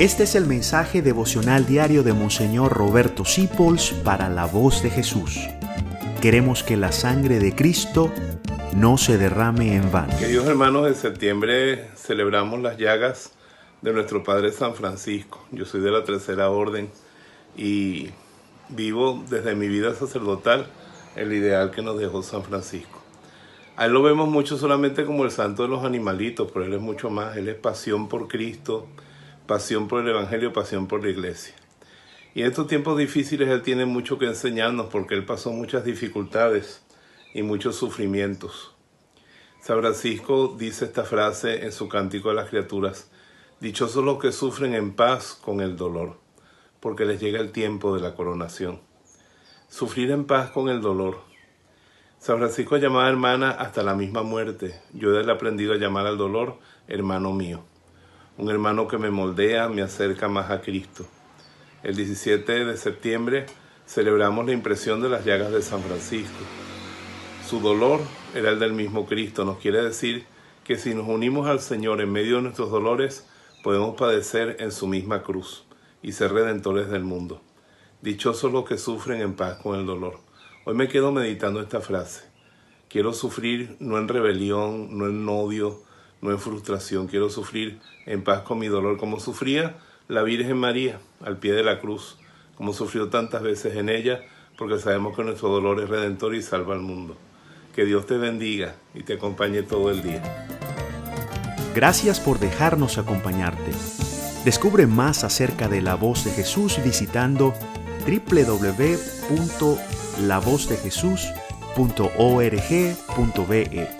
Este es el mensaje devocional diario de Monseñor Roberto Sipols para la voz de Jesús. Queremos que la sangre de Cristo no se derrame en vano. Queridos hermanos, en septiembre celebramos las llagas de nuestro Padre San Francisco. Yo soy de la Tercera Orden y vivo desde mi vida sacerdotal el ideal que nos dejó San Francisco. A él lo vemos mucho solamente como el santo de los animalitos, pero él es mucho más. Él es pasión por Cristo, pasión por el Evangelio, pasión por la iglesia. Y en estos tiempos difíciles él tiene mucho que enseñarnos porque él pasó muchas dificultades y muchos sufrimientos. San Francisco dice esta frase en su cántico a las criaturas, dichosos los que sufren en paz con el dolor, porque les llega el tiempo de la coronación. Sufrir en paz con el dolor. San Francisco llamaba hermana hasta la misma muerte. Yo he aprendido a llamar al dolor hermano mío. Un hermano que me moldea, me acerca más a Cristo. El 17 de septiembre celebramos la impresión de las llagas de San Francisco. Su dolor era el del mismo Cristo. Nos quiere decir que si nos unimos al Señor en medio de nuestros dolores, podemos padecer en su misma cruz y ser redentores del mundo. Dichosos los que sufren en paz con el dolor. Hoy me quedo meditando esta frase. Quiero sufrir no en rebelión, no en odio, no en frustración. Quiero sufrir en paz con mi dolor, como sufría la Virgen María al pie de la cruz, como sufrió tantas veces en ella, porque sabemos que nuestro dolor es redentor y salva al mundo. Que Dios te bendiga y te acompañe todo el día. Gracias por dejarnos acompañarte. Descubre más acerca de la voz de Jesús visitando www.lavozdejesús.org.be.